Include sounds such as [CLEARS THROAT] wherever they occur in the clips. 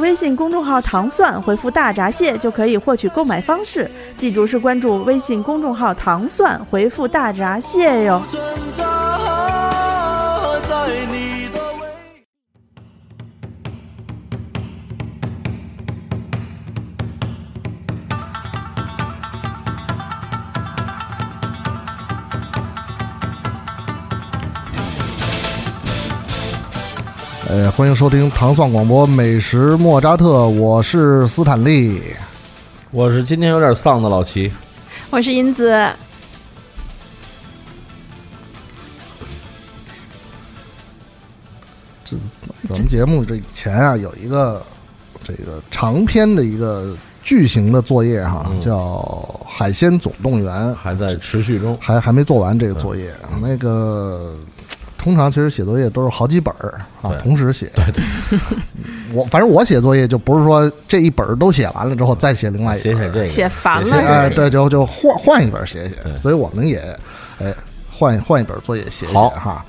微信公众号“糖蒜”，回复“大闸蟹”就可以获取购买方式。记住是关注微信公众号“糖蒜”，回复“大闸蟹”哟。呃，欢迎收听糖蒜广播美食莫扎特，我是斯坦利。我是今天有点丧的老齐。我是银子，这咱们节目这以前啊有一个这个长篇的一个巨型的作业哈，嗯叫《海鲜总动员》，还在持续中。还还没做完这个作业。那个通常其实写作业都是好几本儿啊，同时写。对对。[LAUGHS] 我反正我写作业就不是说这一本儿都写完了之后再写另外一本儿，写写这个，写烦了哎，对，就就换换一本写写，所以我们也哎换换一本作业写写哈，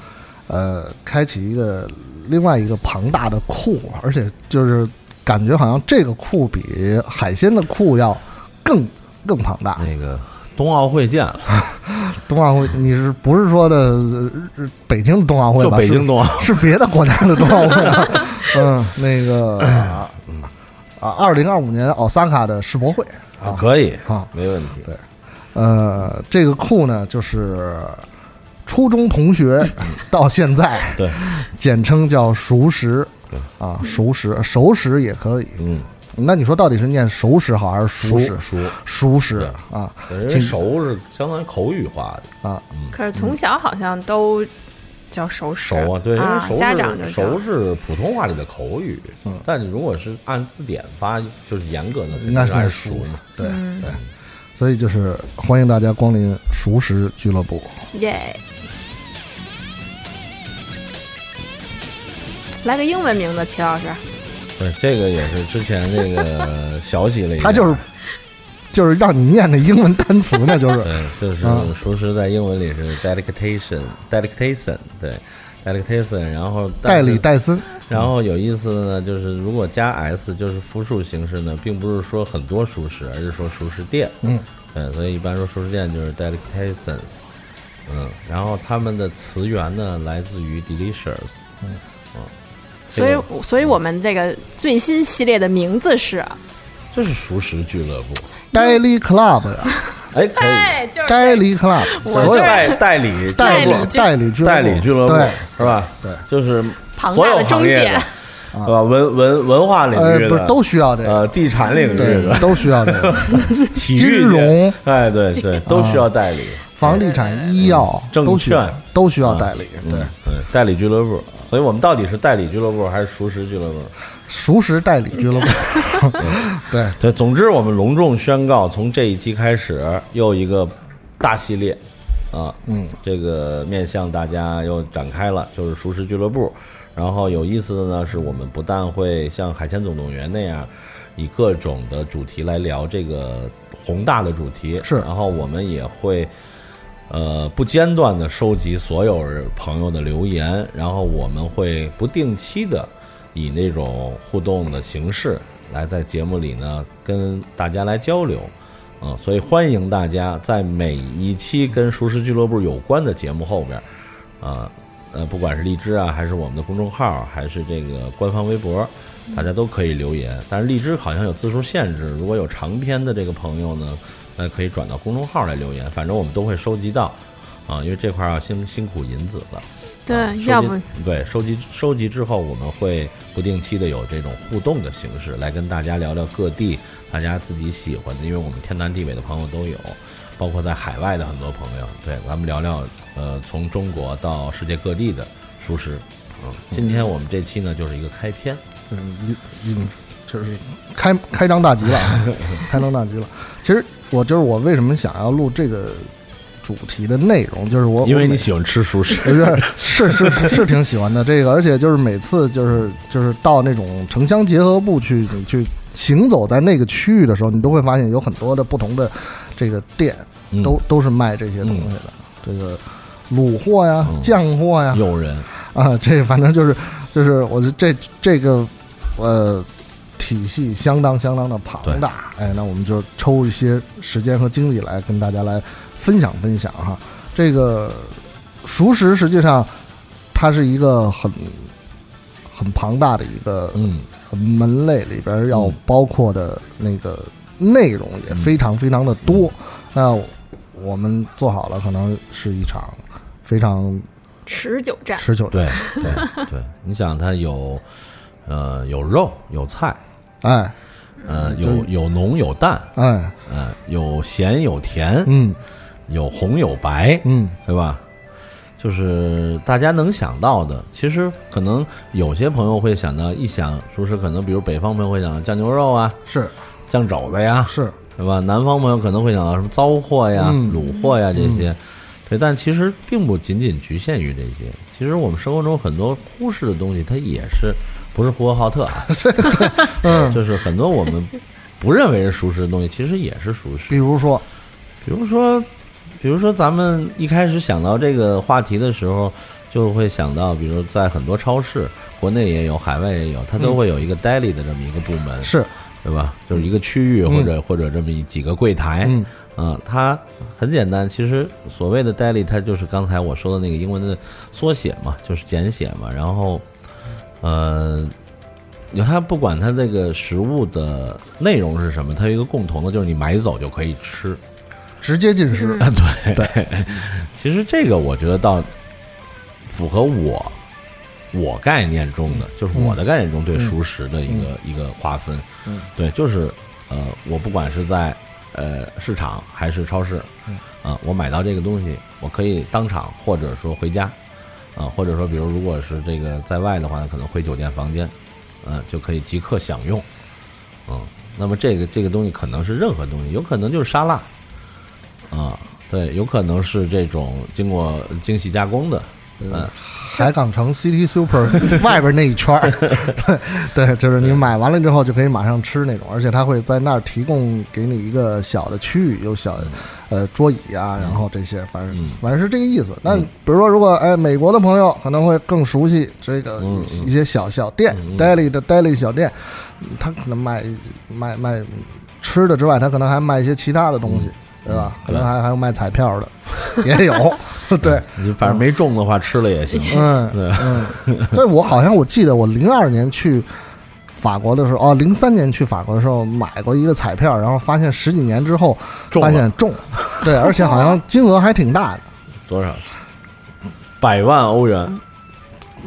呃，开启一个另外一个庞大的库，而且就是感觉好像这个库比海鲜的库要更更庞大。那个冬奥会见了，[LAUGHS] 冬奥会，你是不是说的北京冬奥会吧？就北京是冬奥。是别的国家的冬奥会啊？[LAUGHS] 嗯，那个啊啊，二零二五年奥萨卡的世博会啊，可以啊，没问题。对呃，这个库呢，就是初中同学 [LAUGHS] 到现在，对，简称叫熟食对，啊，熟食，熟食也可以。嗯，那你说到底是念熟食好还是熟食？熟熟。食啊因为熟是相当于口语化的。啊，可是从小好像都叫熟食熟啊，对，因为啊熟家长就是熟是普通话里的口语嗯，但你如果是按字典发，就是严格的，应该是按熟。对嗯。对，所以就是欢迎大家光临熟食俱乐部。耶。来个英文名字，齐老师。对，这个也是之前那个学习了一下，[LAUGHS] 他就是就是让你念的英文单词呢，就是。[LAUGHS] 对，就是啊。熟食在英文里是 dedication，dedication，对，dedication，然后戴里，戴森。然后有意思的呢，就是如果加 s 就是复数形式呢，并不是说很多熟食，而是说熟食店，嗯，对，所以一般说熟食店就是 delications，嗯，然后他们的词源呢来自于 delicious，嗯所以，所以我们这个最新系列的名字是，这是熟食俱乐部，[LAUGHS] Daily Club 呀。哎，可以，哎，就是，Daily Club，所有。代代理代理代理俱代理俱乐部。代理俱乐部，是吧？对，就是庞所有大的中介行业的，是吧？文文文化领呃，域的，不是都需要这呃个，地产领域对的，，都需要这个，金 [LAUGHS] 体育界。融、哎，对对，都需要代理。房地产、医药证券。都需要代理。嗯对，对，代理俱乐部。所以我们到底是代理俱乐部还是熟食俱乐部？熟食代理俱乐部，[LAUGHS] 对，对，总之我们隆重宣告，从这一期开始，又一个大系列啊，嗯，这个面向大家又展开了，就是熟食俱乐部。然后有意思的呢，是我们不但会像《海鲜总动员》那样，以各种的主题来聊这个宏大的主题，是然后我们也会。呃，不间断的收集所有人朋友的留言，然后我们会不定期的以那种互动的形式来在节目里呢跟大家来交流，啊、所以欢迎大家在每一期跟熟食俱乐部有关的节目后边，啊、呃，不管是荔枝啊，还是我们的公众号，还是这个官方微博，大家都可以留言。但是荔枝好像有字数限制，如果有长篇的这个朋友呢，那可以转到公众号来留言，反正我们都会收集到，啊，因为这块儿要辛辛苦银子了。啊对收集要不对收集收集之后，我们会不定期的有这种互动的形式来跟大家聊聊各地大家自己喜欢的，因为我们天南地北的朋友都有，包括在海外的很多朋友，对，咱们聊聊呃从中国到世界各地的熟食。嗯，今天我们这期呢就是一个开篇，嗯，引引就是开开张大吉了，啊，[LAUGHS] 开张大吉了。其实我就是我为什么想要录这个主题的内容，就是我因为你喜欢吃熟食，是是是是是挺喜欢的这个，而且就是每次就是就是到那种城乡结合部去，你去行走在那个区域的时候，你都会发现有很多的不同的这个店，嗯都都是卖这些东西的，这个卤货呀、嗯酱货呀，诱人。啊，这反正就是就是我这这这个呃体系相当相当的庞大，哎，那我们就抽一些时间和精力来跟大家来分享分享哈。这个熟食实际上它是一个很很庞大的一个嗯。门类里边要嗯包括的那个内容也非常非常的多。那我们做好了，可能是一场非常持久战，持久战，对对对，你想它有呃有肉有菜，哎呃有有浓有淡，哎，呃有咸有甜，嗯有红有白，嗯对吧？就是大家能想到的，其实可能有些朋友会想到，一想熟食，可能比如北方朋友会想到酱牛肉啊、是酱肘子呀，是，对吧？南方朋友可能会想到什么糟货呀、嗯卤货呀这些，对，但其实并不仅仅局限于这些。其实我们生活中很多忽视的东西，它也是不是呼和浩特啊，[LAUGHS] 嗯，就是很多我们不认为是熟食的东西，其实也是熟食比。如说，比如说，比如说咱们一开始想到这个话题的时候，就会想到，比如在很多超市，国内也有，海外也有，它都会有一个 daily 的这么一个部门，是，对吧？就是一个区域嗯或者、或者这么几个柜台，嗯啊，它很简单。其实所谓的 daily，它就是刚才我说的那个英文的缩写嘛，就是简写嘛。然后，呃，有它不管它这个食物的内容是什么，它有一个共同的，就是你买走就可以吃。直接进食，嗯 [LAUGHS] 对对，其实这个我觉得倒符合我我概念中的，就是我的概念中对熟食的一个、一个划分。嗯，对，就是呃，我不管是在呃市场还是超市，嗯。啊、我买到这个东西，我可以当场或者说回家，啊、或者说比如如果是这个在外的话，可能回酒店房间，嗯，就可以即刻享用。嗯，那么这个这个东西可能是任何东西，有可能就是沙拉，啊、对，有可能是这种经过精细加工的，嗯，海港城 City Super [LAUGHS] 外边那一圈儿，[LAUGHS] 对，就是你买完了之后就可以马上吃那种，而且他会在那儿提供给你一个小的区域，有小呃桌椅啊，然后这些，反正嗯。反正是这个意思。那比如说，如果哎美国的朋友可能会更熟悉这个一些小小店，daily 的 daily 小店，他可能卖卖卖吃的之外，他可能还卖一些其他的东西。对吧？可能还还有卖彩票的，也有。[LAUGHS] 对，你反正没中的话吃了也行。嗯，对，嗯，对我好像我记得我零二年去法国的时候，哦，零三年去法国的时候买过一个彩票，然后发现十几年之后发现中，对，而且好像金额还挺大的，[LAUGHS] 多少？百万欧元，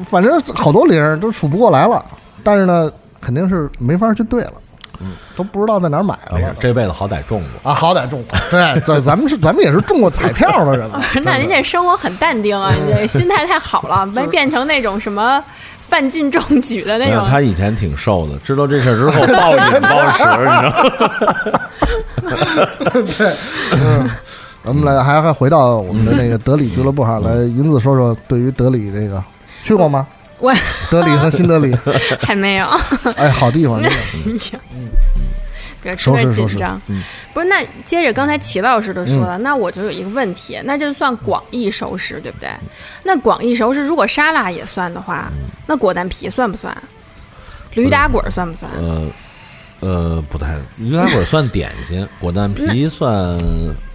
反正好多零儿都数不过来了，但是呢，肯定是没法去兑了，嗯，都不知道在哪儿买了，这辈子好歹中过。啊，好歹中过，对，这咱们是咱们也是中过彩票的人了 [LAUGHS] 那您这生活很淡定啊，[LAUGHS] 你这心态太好了，没变成那种什么范进中举的那，种。他以前挺瘦的，知道这事儿之后暴饮暴食，[LAUGHS] 你知道吗？嗯，咱们来还还回到我们的那个德里俱乐部哈，来银子说说对于德里这个去过吗？我德里和新德里，[LAUGHS] 还没有，哎，好地方，你想嗯，别特别紧张。嗯不是，那接着刚才齐老师的说了，那我就有一个问题，那就算广义熟食，对不对？那广义熟食如果沙拉也算的话，那果丹皮算不算？驴打滚儿算不算？呃呃，不太，驴打滚算点心，[LAUGHS] 果丹皮算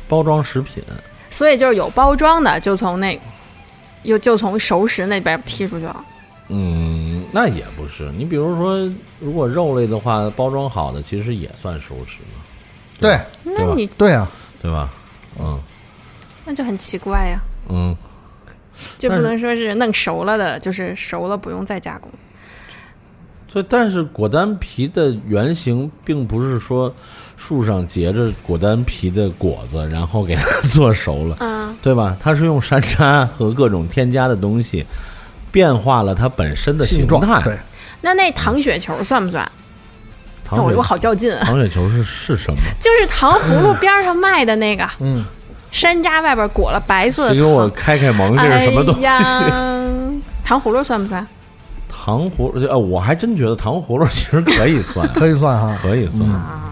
包装食品。所以就是有包装的，就从那，又就从熟食那边踢出去了。嗯，那也不是。你比如说，如果肉类的话，包装好的其实也算熟食嘛，对那你对啊，对吧？嗯那就很奇怪呀，嗯，就不能说是弄熟了的，就是熟了不用再加工。所以但是果丹皮的原型并不是说树上结着果丹皮的果子，然后给它 [LAUGHS] 做熟了，嗯，对吧？它是用山楂和各种添加的东西变化了它本身的形状态。对，那那糖雪球算不算？糖水我我好较劲啊！糖雪球是是什么？[LAUGHS] 就是糖葫芦边上卖的那个，嗯，山楂外边裹了白色的谁给我。开开蒙？这是什么东西？哎呀，糖葫芦算不算？糖葫芦？呃，我还真觉得糖葫芦其实可以算，[LAUGHS] 可以算哈。可以算，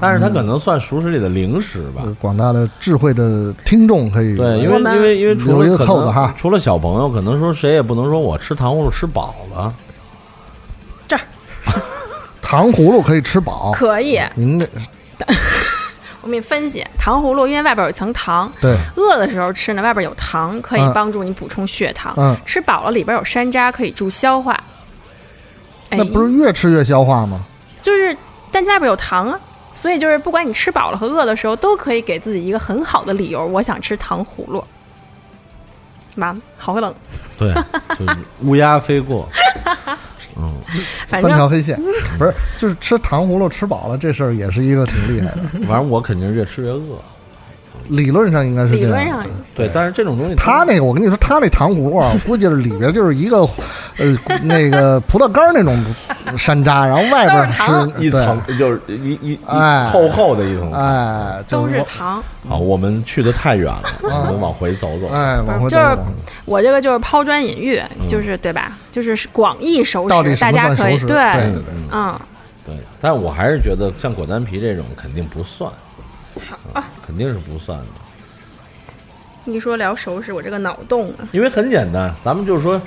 但是它可能算熟食里的零食吧。广大的智慧的听众可以对，因为我们因为因为除了一个了可能扣子哈除了小朋友，可能说谁也不能说我吃糖葫芦吃饱了。这儿 [LAUGHS] 糖葫芦可以吃饱。可以。您这 [LAUGHS] 我给你分析，糖葫芦因为外边有一层糖，对，饿的时候吃呢，外边有糖，可以嗯帮助你补充血糖。嗯吃饱了里边有山楂，可以助消化。哎那不是越吃越消化吗？就是，但外边有糖啊，所以就是不管你吃饱了和饿的时候，都可以给自己一个很好的理由，我想吃糖葫芦。妈，好冷，对，[LAUGHS] 就是乌鸦飞过，[LAUGHS] 嗯，三条黑线，不是，就是吃糖葫芦吃饱了这事儿也是一个挺厉害的。反正我肯定是越吃越饿。理论上应该是这样。理论上对，但是这种东西他那个，我跟你说，他那糖葫芦啊，[LAUGHS] 估计是里边就是一个，呃，那个葡萄干儿那种山楂，然后外边都是糖一对层就是一一一哎厚厚的一层。哎，就都是说糖。好，我们去的太远了，我们往回走走。哎，往回走就是往回走我这个就是抛砖引玉，就是对吧？就是广义熟食，到底什么大家可以？对对对，嗯，对，但我还是觉得像果丹皮这种肯定不算，嗯肯定是不算的，一说聊熟食，我这个脑洞啊，因为很简单，咱们就是说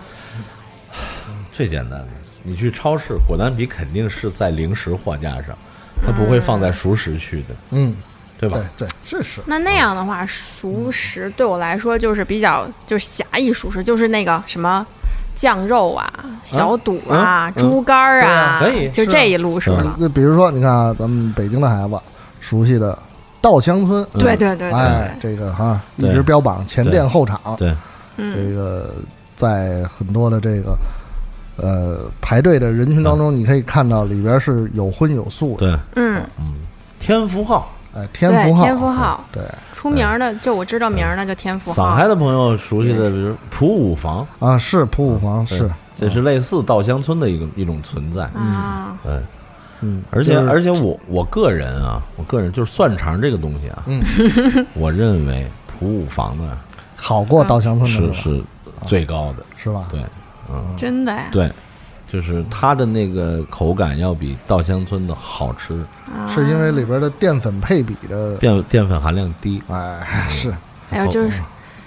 [SIGHS] 最简单的，你去超市，果丹皮肯定是在零食货架上，它不会放在熟食区的，嗯，对吧？对？对，这是。那那样的话，熟食对我来说就是比较就是狭义熟食，就是那个什么酱肉啊、小肚啊、嗯。猪肝儿啊，啊可以就这一路是吧。那比如说，你看啊，咱们北京的孩子熟悉的稻香村，嗯。对对对。对哎，这个哈一直标榜前店后厂，对，嗯，这个在很多的这个呃排队的人群当中，你可以看到里边是有荤有素的，对，嗯，嗯，天福号，哎，天福号，天福号。对。出名的就我知道名儿的就天福号。上海，的朋友熟悉的，比如普五房，啊，是普五房是，这是类似稻香村的一个一种存在，嗯，对。嗯，而且而且我我个人啊，我个人就是蒜肠这个东西啊，嗯，我认为普五房的好过稻香村的是是最高的，是吧？对，嗯，真的呀，对，就是它的那个口感要比稻香村的好吃，啊是因为里边的淀粉配比的，淀淀粉含量低。哎，是，还有就是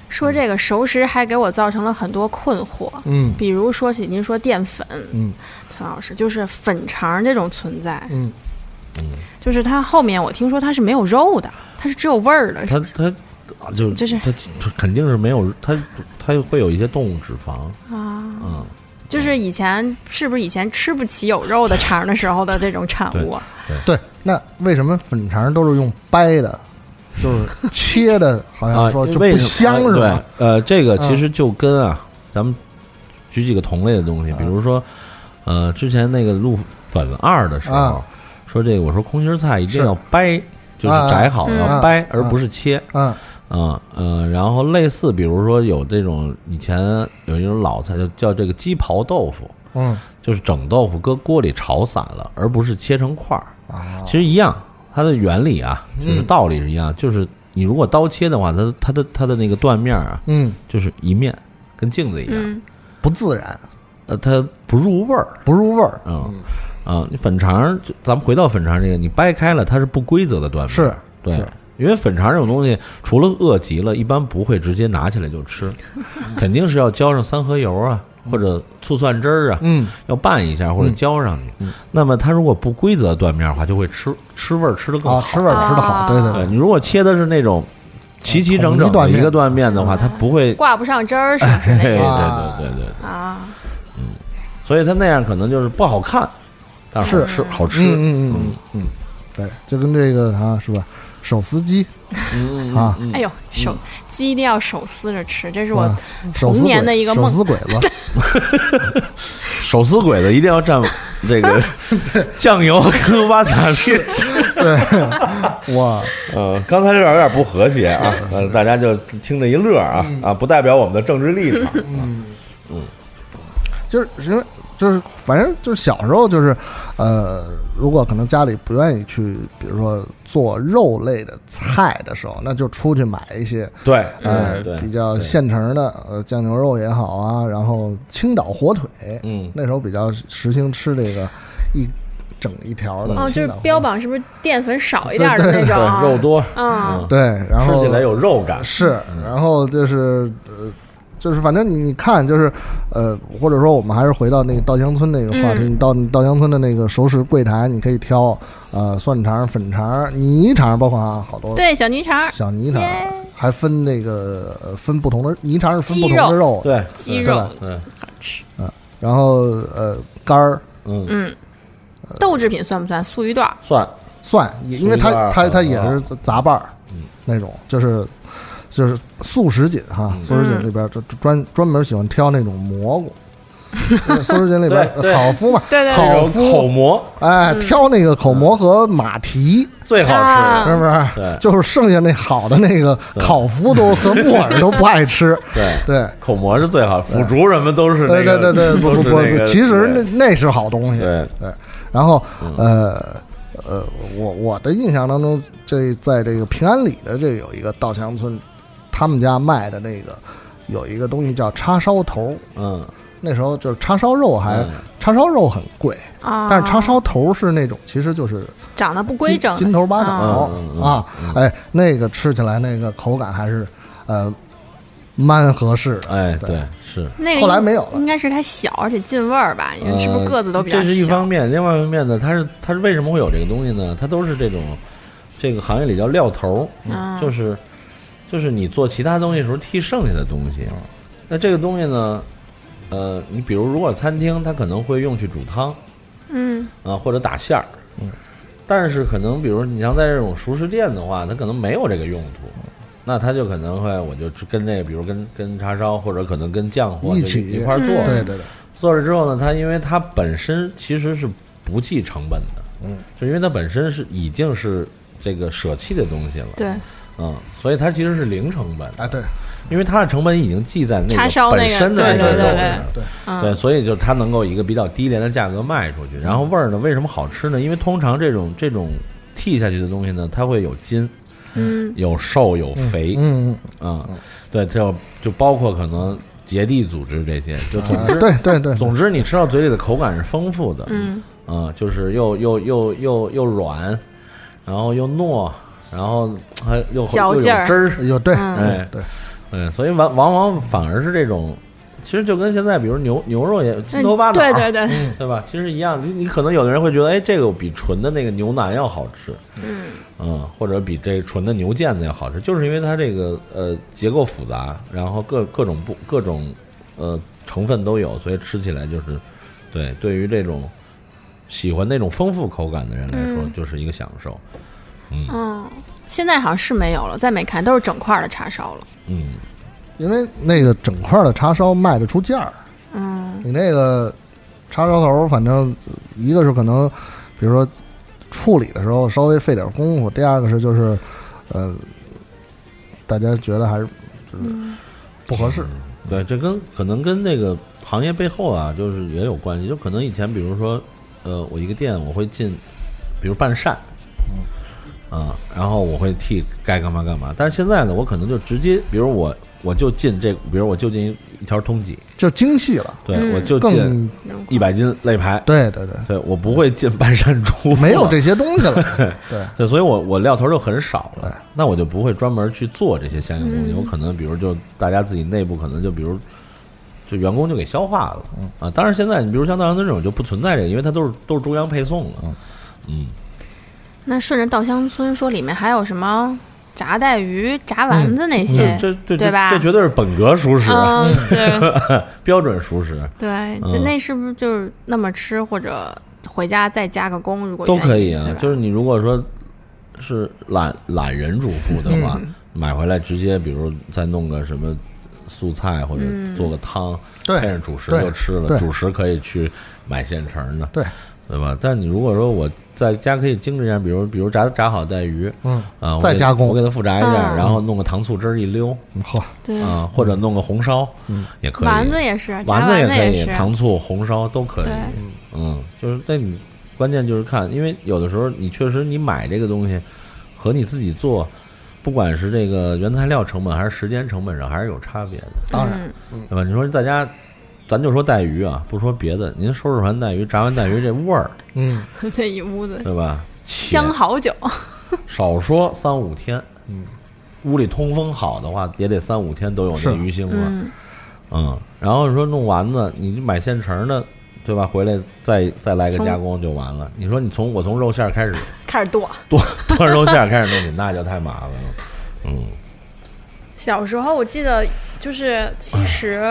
说这个熟食还给我造成了很多困惑，嗯比如说起您说淀粉，嗯陈老师就是粉肠这种存在，嗯嗯，就是它后面我听说它是没有肉的，它是只有味儿的，它它啊就就是它肯定是没有它它会有一些动物脂肪，啊，嗯，就是以前是不是以前吃不起有肉的肠的时候的这种产物啊？对，那为什么粉肠都是用掰的？就是切的，好像啊，说就不香是对吧？，呃，这个嗯其实就跟啊，咱们举几个同类的东西，比如说，呃，之前那个录粉二的时候啊，说这个我说空心菜一定要掰，就是啊摘好嗯。要掰，啊而不是切。嗯。啊呃，然后类似，比如说有这种以前有一种老菜，叫叫这个鸡刨豆腐，嗯。就是整豆腐搁锅里炒散了，而不是切成块儿。啊，其实一样，它的原理啊，就是嗯道理是一样，就是你如果刀切的话，它它的它的那个断面啊，嗯，就是一面，跟镜子一样，嗯，不自然，呃，它不入味儿。不入味儿，嗯啊，你粉肠，就咱们回到粉肠这个，你掰开了，它是不规则的断面，是对是，因为粉肠这种东西，除了饿极了，一般不会直接拿起来就吃，[LAUGHS] 肯定是要浇上三合油啊，或者醋蒜汁儿啊，嗯要拌一下或者嗯浇上去。嗯那么它如果不规则断面的话，就会吃吃味儿吃的更好。啊，吃味儿吃的好，啊对对对对，你如果切的是那种齐齐整整一个断面的话，它不会。挂不上汁儿是不是 [LAUGHS] 对对对对对，啊？所以它那样可能就是不好看，但是好是吃好吃。嗯嗯嗯对，就跟这个啊是吧？手撕鸡。嗯啊，哎呦，手鸡一定要手撕着吃，这是我童年的一个梦。手撕鬼子，[LAUGHS] 手撕鬼子一定要蘸这个 [LAUGHS] 酱油跟瓦萨去。对，哇，[LAUGHS] 嗯，刚才这点有点不和谐啊，呃，大家就听着一乐啊啊，不代表我们的政治立场。嗯。嗯。就是因为就是反正就是小时候就是，呃，如果可能家里不愿意去，比如说做肉类的菜的时候，那就出去买一些对，呃比较现成的，呃酱牛肉也好啊，然后青岛火腿，嗯，那时候比较时兴吃这个一整一条的哦，就是青岛标榜是不是淀粉少一点的那种啊？对肉多，啊，对，然后吃起来有肉感，是，然后就是呃，就是反正你你看，就是呃，或者说我们还是回到那个稻香村那个话题，嗯你到稻香村的那个熟食柜台，你可以挑呃蒜肠、粉肠、泥肠，包括啊好多对，小泥肠、小泥肠，还分那个呃分不同的泥肠是分不同的肉，对，对鸡肉对，好吃嗯。然后呃肝儿嗯，嗯，豆制品算不算？素鱼段儿？蒜，蒜，也因为它它它也是杂拌儿嗯那种，就是。就是素食锦哈，嗯。素食锦里边就就专专门喜欢挑那种蘑菇，素食锦里边 [LAUGHS] 对对。烤麸嘛，对对烤麸口蘑。哎，挑那个口蘑和马蹄，最好啊。吃，是不是？对。就是剩下那好的那个烤麸都 [LAUGHS] 和木耳都不爱吃，[LAUGHS] 对，对。口蘑是最好，腐竹什么都是那对对，对对，不都不不其实那那是好东西。对。对，然后嗯。呃呃，我我的印象当中，这在这个平安里的这有一个稻香村，他们家卖的那个有一个东西叫叉烧头，嗯，那时候就是叉烧肉还嗯。叉烧肉很贵，啊，但是叉烧头是那种其实就是长得不规整的，金头巴啊脑啊嗯，哎，那个吃起来那个口感还是呃蛮合适的。哎，对。对，是。那个后来没有了。应该是它小而且进味儿吧？因为是不是个子都比较呃这是一方面，另外一方面呢，它是它是为什么会有这个东西呢？它都是这种，这个行业里叫料头就是就是你做其他东西的时候替剩下的东西。那这个东西呢，呃，你比如如果餐厅它可能会用去煮汤嗯啊、或者打馅儿，嗯，但是可能比如你像在这种熟食店的话，它可能没有这个用途。那它就可能会，我就跟这个，比如跟跟叉烧，或者可能跟酱货就一起一块儿做，嗯对对对，做了之后呢，它因为它本身其实是不计成本的，嗯，就因为它本身是已经是这个舍弃的东西了，对，嗯，所以它其实是零成本的，哎对，因为它的成本已经记在那个个本身的那个肉里对对对了。对，嗯。对，所以就它能够以一个比较低廉的价格卖出去，然后味儿呢，为什么好吃呢？因为通常这种这种剔下去的东西呢，它会有筋、嗯。有瘦、有肥，嗯啊、对，就就包括可能结缔组织这些，就总嗯，之，对对对，总之你吃到嘴里的口感是丰富的，嗯。啊、就是又又又又又软，然后又糯，然后还又又有嚼劲儿。汁儿，有对，嗯。哎，对，对，所以往往往反而是这种，其实就跟现在比如牛牛肉也筋头巴脑，对对对，对吧？其实一样，你你可能有的人会觉得，哎，这个比纯的那个牛腩要好吃，嗯。嗯，或者比这纯的牛腱子要好吃，就是因为它这个呃结构复杂，然后各各种不各种呃成分都有，所以吃起来就是对对于这种喜欢那种丰富口感的人来说，嗯。就是一个享受。嗯。嗯，现在好像是没有了，再没看都是整块儿的叉烧了。嗯，因为那个整块的叉烧卖得出价儿，嗯。你那个叉烧头，反正一个是可能，比如说处理的时候稍微费点功夫，第二个是就是，呃，大家觉得还是就是嗯。不合适。对，这跟可能跟那个行业背后啊，就是也有关系。就可能以前比如说，呃，我一个店我会进，比如半扇，啊，然后我会替该干嘛干嘛。但是现在呢，我可能就直接，比如我我就进这，比如我就进一条通缉，就精细了，对、嗯我就进更一百斤肋排，对对对，对我不会进半山猪，[LAUGHS] 没有这些东西了。[LAUGHS] 对，对，所以我我料头就很少了，那我就不会专门去做这些相应东西。嗯。我可能比如就大家自己内部可能就比如就员工就给消化了，啊，当然现在你比如像稻香村这种就不存在这个，因为它都是都是中央配送的，嗯，那顺着稻香村说，里面还有什么炸带鱼、炸丸子那些？这这这对吧这绝对是本格熟食，嗯，[LAUGHS] 对标准熟食对，嗯就那是不是就是那么吃，或者回家再加个工，如果都可以啊就是你如果说是懒懒人主妇的话，嗯 [LAUGHS] 买回来直接比如再弄个什么素菜或者嗯做个汤，对配上主食对就吃了。主食可以去买现成的，对对吧？但你如果说我在家可以精致一下，比如比如炸炸好带鱼嗯，啊，我给再加工我给它复炸一下，嗯然后弄个糖醋汁儿一溜好，对，啊，或者弄个红烧，嗯也可以。丸子也是，丸子也可以，糖醋红烧都可以。嗯，就是但你关键就是看，因为有的时候你确实你买这个东西和你自己做，不管是这个原材料成本还是时间成本上还是有差别的，当然嗯对吧？你说在家，咱就说带鱼啊，不说别的，您收拾完带鱼，炸完带鱼这味儿，嗯 [LAUGHS] 那一屋子对吧？[LAUGHS] 香好久。[LAUGHS] 少说三五天，嗯，屋里通风好的话，也得三五天都有那鱼腥味儿。嗯，嗯，然后你说弄丸子，你买现成的，对吧？回来再再来个加工就完了。你说你从我从肉馅儿开始开始剁。剁剁肉馅儿开始弄起，那就太麻烦了。嗯，小时候我记得就是其实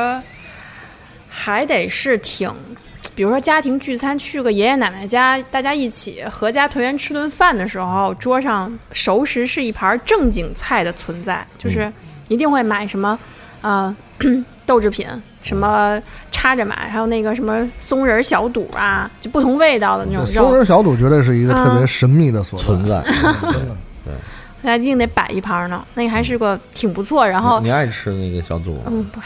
还得是挺，[TSK] 比如说家庭聚餐去个爷爷奶奶家，大家一起合家团圆吃顿饭的时候，桌上熟食是一盘正经菜的存在，就是一定会买什么啊、呃 [CLEARS THROAT] 豆制品。什么插着买，还有那个什么松仁小肚啊，就不同味道的那种肉，松仁小肚绝对是一个特别啊神秘的所在，存在。真的。大家一定得摆一盘呢。那个还是个挺不错，然后你你爱吃那个小肚吗？嗯，对，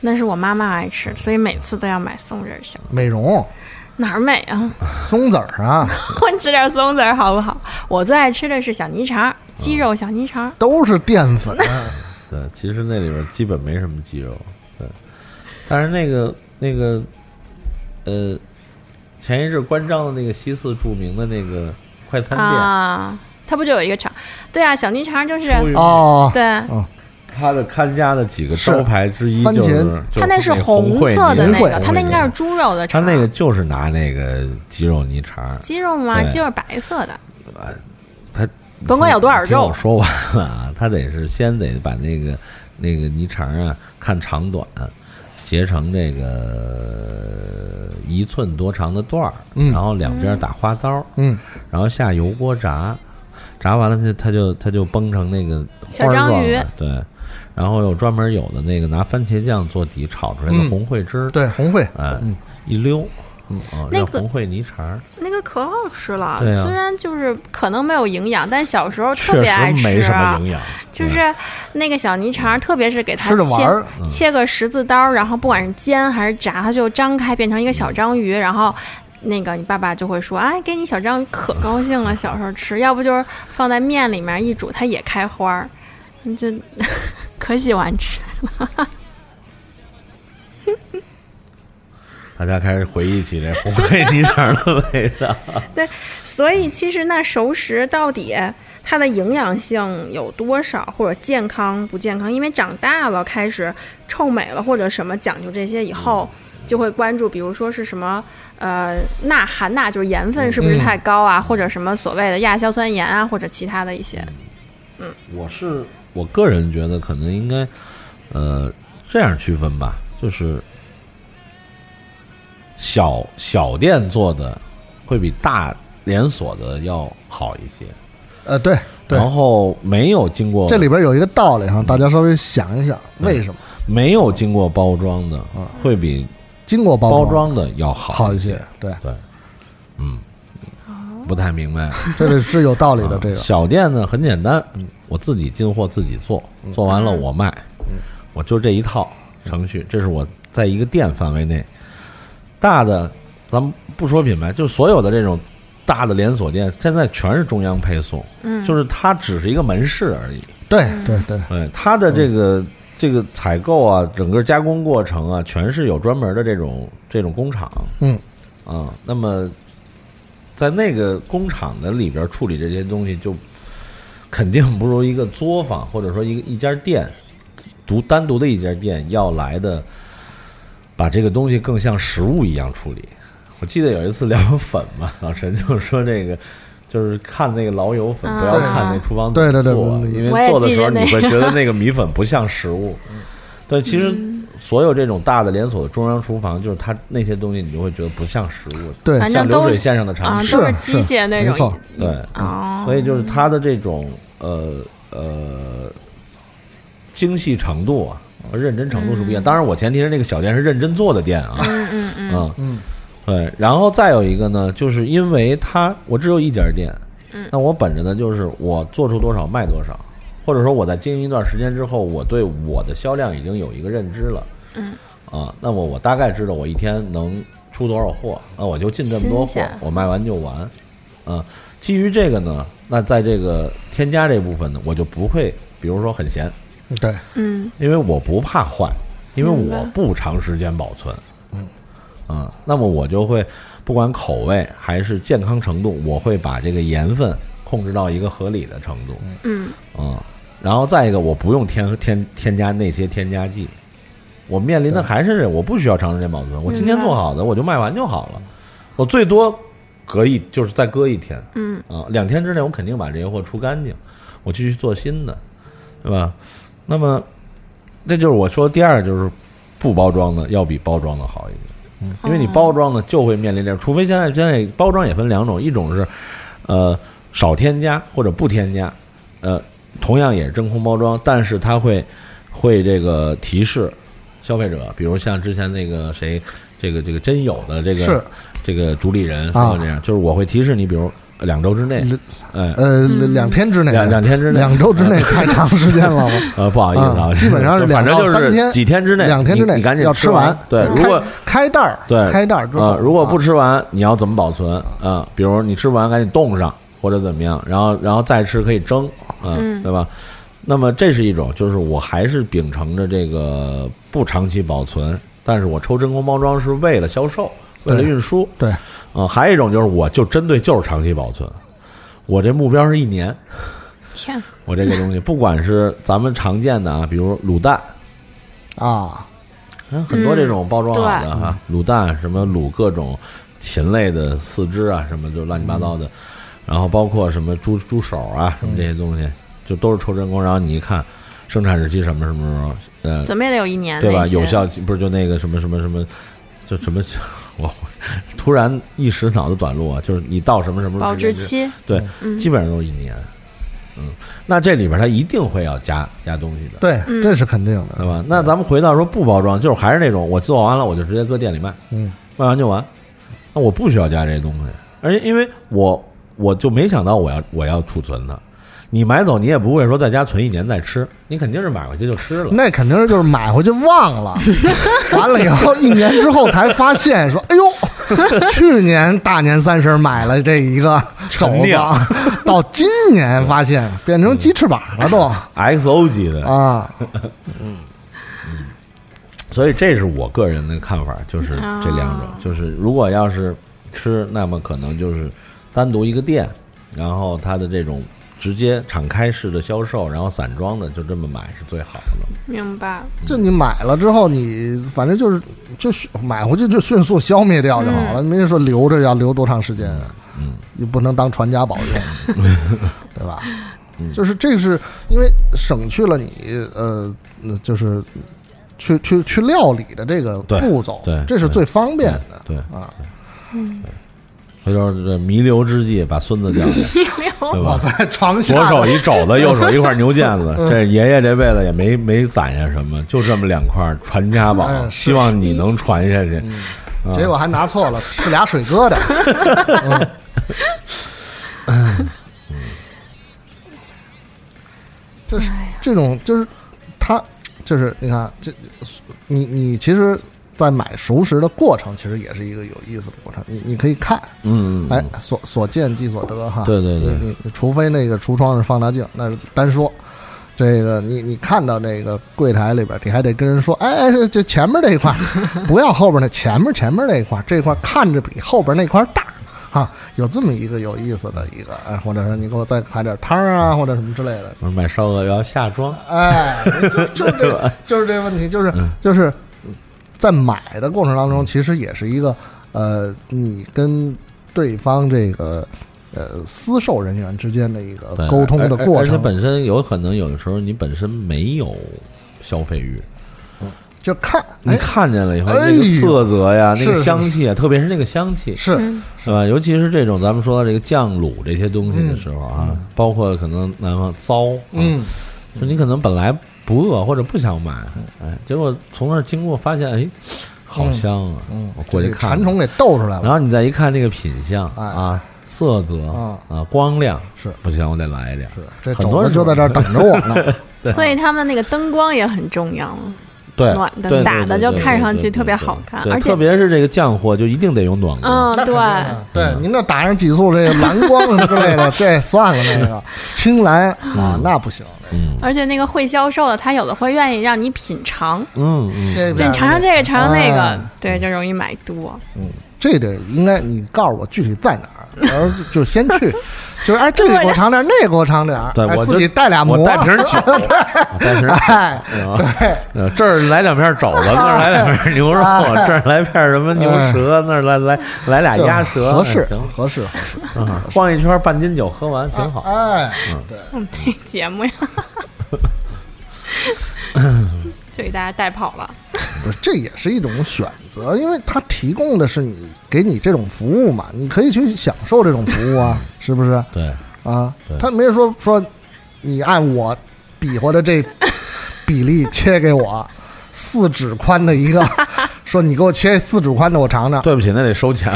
那是我妈妈爱吃，所以每次都要买松仁儿小。美容哪儿美啊？松子儿啊，[LAUGHS] 我吃点松子儿好不好？我最爱吃的是小泥肠，鸡肉小泥肠。都是淀粉，[LAUGHS] 对，其实那里边基本没什么鸡肉。对，但是那个那个呃，前一阵关张的那个西四著名的那个快餐店，啊，它不就有一个肠？对啊，小泥肠就是哦，对，他的看家的几个招牌之一就是，就是那是红红色的那个，他那应该是猪肉的肠。他那个就是拿那个鸡肉泥肠，鸡肉吗？鸡肉白色的。他甭管有多少肉听我说完了啊，他得是先得把那个那个泥肠啊看长短，截成这个一寸多长的段儿，嗯然后两边打花刀，嗯，然后下油锅炸，炸完了它它就它就崩成那个小花状章鱼对，然后有专门有的那个拿番茄酱做底炒出来的嗯。红烩汁儿，对，红烩，哎嗯，一溜，嗯。啊，那个红烩泥肠儿，那个可好吃了，啊。虽然就是可能没有营养，但小时候特别爱吃。啊。没什么营养，就是那个小泥肠，特别是给它切切个十字刀，然后不管是煎还是炸，它就张开变成一个小章鱼，然后。那个你爸爸就会说，哎，给你小章鱼可高兴了，小时候吃，要不就是放在面里面一煮，它也开花儿，你就可喜欢吃了。大家开始回忆起这红烩泥肠的味道。[LAUGHS] 对所以其实那熟食到底它的营养性有多少，或者健康不健康？因为长大了开始臭美了或者什么讲究这些以后，就会关注，比如说是什么呃钠含钠就是盐分是不是太高啊，或者什么所谓的亚硝酸盐啊，或者其他的一些。嗯我是我个人觉得可能应该，呃，这样区分吧，就是小小店做的会比大连锁的要好一些，呃，对对，然后没有经过这里边有一个道理哈，大家稍微想一想，为什么？没有经过包装的啊。会比经过包包装的要好一好一些？对。对，嗯，不太明白。[LAUGHS] 这个是有道理的，啊这个。小店呢很简单，我自己进货自己做，做完了我卖，我就这一套程序，这是我在一个店范围内。大的，咱们不说品牌，就所有的这种大的连锁店，现在全是中央配送，嗯，就是它只是一个门市而已。对对对，对，它的这个这个采购啊，整个加工过程啊，全是有专门的这种这种工厂。嗯啊，那么在那个工厂的里边处理这些东西，就肯定不如一个作坊或者说一个一家店独单独的一家店要来的，把这个东西更像食物一样处理。我记得有一次聊粉嘛，老陈就说这个。就是看那个老友粉，不要啊看那厨房对对对做因为做的时候你会觉得那个米粉不像食物。对，其实所有这种大的连锁的中央厨房，就是它那些东西，你就会觉得不像食物，对。像流水线上的产啊，品。都是是机械那种没错。对，哦，所以就是它的这种呃呃精细程度啊，和认真程度是不一样。当然，我前提是那个小店是认真做的店啊，嗯嗯嗯，嗯 [LAUGHS] 嗯。对，然后再有一个呢，就是因为它我只有一家店，嗯。那我本着的就是我做出多少卖多少，或者说我在经营一段时间之后，我对我的销量已经有一个认知了，嗯，啊，那么我大概知道我一天能出多少货，那我就进这么多货，我卖完就完，啊，基于这个呢，那在这个添加这部分呢，我就不会，比如说很咸，对，嗯。因为我不怕坏，因为我不长时间保存。嗯，啊，那么我就会不管口味还是健康程度，我会把这个盐分控制到一个合理的程度。嗯。啊，然后再一个，我不用添添添加那些添加剂，我面临的还是我不需要长时间保存，我今天做好的我就卖完就好了，我最多隔一就是再搁一天。嗯。啊，两天之内我肯定把这些货出干净，我继续做新的，对吧？那么，这就是我说第二，就是不包装的要比包装的好一点，因为你包装的就会面临这样，除非现在现在包装也分两种，一种是呃少添加或者不添加，呃同样也是真空包装，但是它会会这个提示消费者，比如像之前那个谁，这个这个真有的这个是。这个主理人说过这样，就是我会提示你，比如两周之内，呃，呃，两天之内，两两天之内，两周之内太长时间了吧？[LAUGHS] 呃，不好意思啊，啊基本上是反正就两到三天是几天之内，两天之内你你赶紧要吃吃完。对，如果开开袋儿，对开袋儿之后呃，如果不啊。吃完，你要怎么保存？啊？比如你吃不完赶紧冻上或者怎么样，然后然后再吃可以蒸，嗯，嗯。对吧？那么这是一种，就是我还是秉承着这个不长期保存，但是我抽真空包装是为了销售，为了运输，对，啊，还有一种就是我就针对就是长期保存，我这目标是一年，天，我这个东西 [LAUGHS] 不管是咱们常见的啊，比如卤蛋。啊，嗯，很多这种包装好的对。哈，卤蛋什么卤各种禽类的四肢啊，什么就乱七八糟的，然后包括什么猪猪手啊，什么这些东西，就都是抽真空。然后你一看，生产日期什么什么时候，呃，怎么也得有一年，对吧？有效期不是就那个什么什么什么，就什么，[LAUGHS] 我突然一时脑子短路啊，就是你到什么什么保质期，对，嗯基本上都是一年。嗯，那这里边它一定会要加加东西的。对，嗯这是肯定的，对吧？那咱们回到说不包装，就是还是那种我做完了我就直接搁店里卖，嗯，卖完就完。那我不需要加这些东西，而且因为我我就没想到我要我要储存它。你买走你也不会说在家存一年再吃，你肯定是买回去就吃了。那肯定是就是买回去忘了，[LAUGHS] 完了以后一年之后才发现说，哎呦，[LAUGHS] 去年大年三十买了这一个肘陈酿。子，到今年发现变成鸡翅膀了都。XO 级的，啊，嗯。所以这是我个人的看法，就是这两种。啊，就是如果要是吃，那么可能就是单独一个店，然后它的这种直接敞开式的销售，然后散装的就这么买是最好的。明白？就你买了之后，你反正就是就迅买回去就迅速消灭掉就好了，没人说留着要留多长时间啊，嗯，你不能当传家宝用，[LAUGHS] 对吧？嗯就是这个是因为省去了你呃，呃就是去去去料理的这个步骤，对这是最方便的，对，啊。回头这弥留之际，把孙子叫来，对吧？在床下，左手一肘子，右手一块牛腱子，这爷爷这辈子也没没攒下什么，就这么两块传家宝，哎希望你能传下去。啊结果还拿错了，是俩水疙瘩。[LAUGHS] 嗯 [LAUGHS] 这是这种，就是他，就是你看，这你你其实，在买熟食的过程，其实也是一个有意思的过程。你你可以看，嗯，嗯哎，所所见即所得哈。对对对你你除非那个橱窗是放大镜，那是单说。这个你你看到这个柜台里边，你还得跟人说，哎哎，这这前面这一块，[LAUGHS] 不要后边那前面前面那一块，这块看着比后边那块大，哈，有这么一个有意思的一个，哎，或者说你给我再开点汤啊，或者什么之类的，买烧鹅要下装，哎，就就是这个，[LAUGHS] 就是这个问题，就是就是在买的过程当中，其实也是一个呃，你跟对方这个呃私售人员之间的一个沟通的过程而且，本身有可能有的时候你本身没有消费欲，就看你哎看见了以后，哎那个色泽呀，那个香气啊，特别是那个香气，是嗯是吧？尤其是这种咱们说到这个酱卤这些东西的时候啊，包括可能南方糟，啊，嗯就你可能本来不饿或者不想买，哎，结果从那儿经过发现，哎，好香啊！嗯，我过去看看。这馋虫给逗出来了。然后你再一看那个品相哎啊，色泽啊啊，光亮是不行，我得来一点。是，这很多人就在这儿等着我呢。[LAUGHS] 对 [LAUGHS] 所以他们的那个灯光也很重要，对，暖灯打的就对对对对对看上去特别好看而且特别是这个酱货，就一定得用暖光。嗯，对，对，您那打上几束这个蓝光什么之类的，[LAUGHS] 这算了那个青蓝啊，那不行。嗯。而且那个会销售的，他有的会愿意让你品尝，嗯嗯，这就你尝尝这个，尝尝那个哎，对，就容易买多。嗯。这个应该你告诉我具体在哪儿，然后就先去，就是哎，这个给我尝点儿，那个给我尝点对我就自己带俩馍，[LAUGHS] 我带瓶酒，我带瓶酒。哎，啊呃这儿来两片肘子，那儿来两片牛肉，哎这儿来片什么牛舌，那儿来来来俩鸭舌，合适哎行，合适，合适，嗯晃一圈半斤酒喝完挺好。哎，[LAUGHS] 对，我们这节目呀，[LAUGHS] 就给大家带跑了。不是，这也是一种选择，因为他提供的是你给你这种服务嘛，你可以去享受这种服务啊，[LAUGHS] 是不是？对，啊，他没有说说你按我比划的这比例切给我四指宽的一个，[LAUGHS] 说你给我切四指宽的，我尝尝。对不起，那得收钱。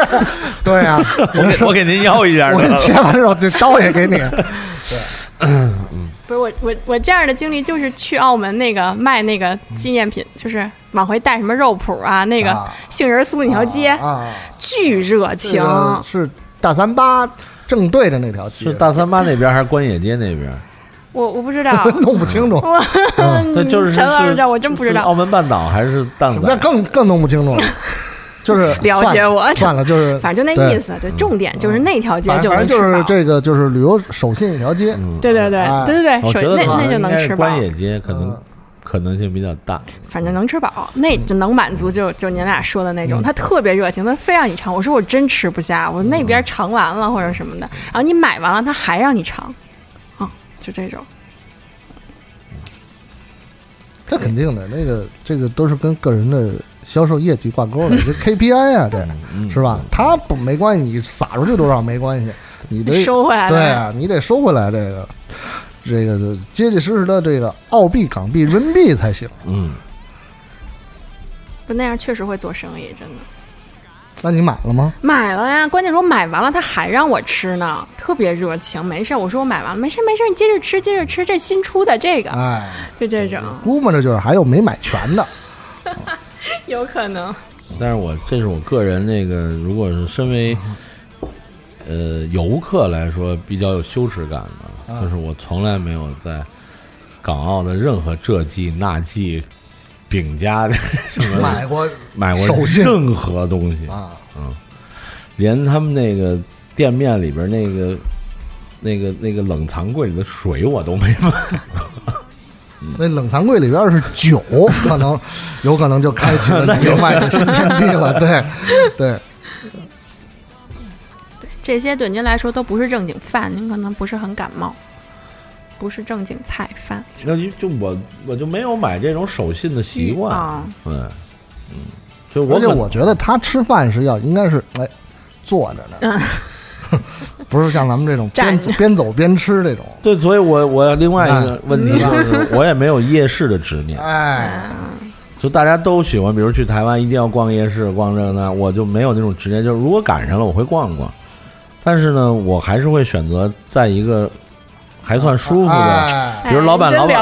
[LAUGHS] 对呀、我给我给您要一下我给你切完之后，这刀也给你。不是我我我这样的经历就是去澳门那个卖那个纪念品，就是往回带什么肉脯啊，那个啊杏仁酥那条街，啊，巨热情。是大三八正对着那条街，是大三八那边还是关野街那边？我我不知道，[LAUGHS] 弄不清楚，就是陈老师这我真不知道澳。门半岛还是蛋仔？那更更弄不清楚了。就是 [LAUGHS] 了解我算了，就是 [LAUGHS] 反正就那意思，对，重点就是那条街就反正反能吃饱。正就是这个就是旅游守信一条街，嗯，对对对哎对对对，那那就能吃饱关，野街可能嗯可能性比较大。反正能吃饱，那就能满足就就您俩说的那嗯种。他特别热情，他非让你尝。我说我真吃不下，我那嗯边尝完了或者什么的，然后你买完了他还让你尝，啊，就这种。这肯定的，那个这个都是跟个人的销售业绩挂钩的，[LAUGHS] 这 KPI 啊，这嗯，是吧？他不没关系，你撒出去多少没关系，你得收回来对啊，你得收回来这个这个结结实实的这个澳币、港币、人民币才行。嗯，不那样确实会做生意，真的。那你买了吗？买了呀，关键是我买完了，他还让我吃呢，特别热情。没事，我说我买完了，没事没事，你接着吃，接着吃，这新出的这个，哎，就这种，估摸着就是还有没买全的。[LAUGHS] 有可能。但是我这是我个人那个，如果是身为呃游客来说，比较有羞耻感的，啊。就是我从来没有在港澳的任何这记那记饼家的什么买过 [LAUGHS] 买过任何东西，啊，嗯。连他们那个店面里边那个那个那个冷藏柜里的水我都没买。那冷藏柜里边是酒，可能 [LAUGHS] 有可能就开启了你 [LAUGHS] 另外的新天地了。[LAUGHS] 对，对，这些对您来说都不是正经饭，您可能不是很感冒，不是正经菜饭。那就就我我就没有买这种守信的习惯，啊。对，嗯，就我而且我觉得他吃饭是要应该是哎坐着的，不是像咱们这种边边走边吃这种。对，所以我我另外一个哎问题就是，我也没有夜市的执念。哎，就大家都喜欢，比如去台湾一定要逛夜市，逛这个那，我就没有那种执念。就是如果赶上了，我会逛逛，但是呢，我还是会选择在一个还算舒服的，哎比如老板老板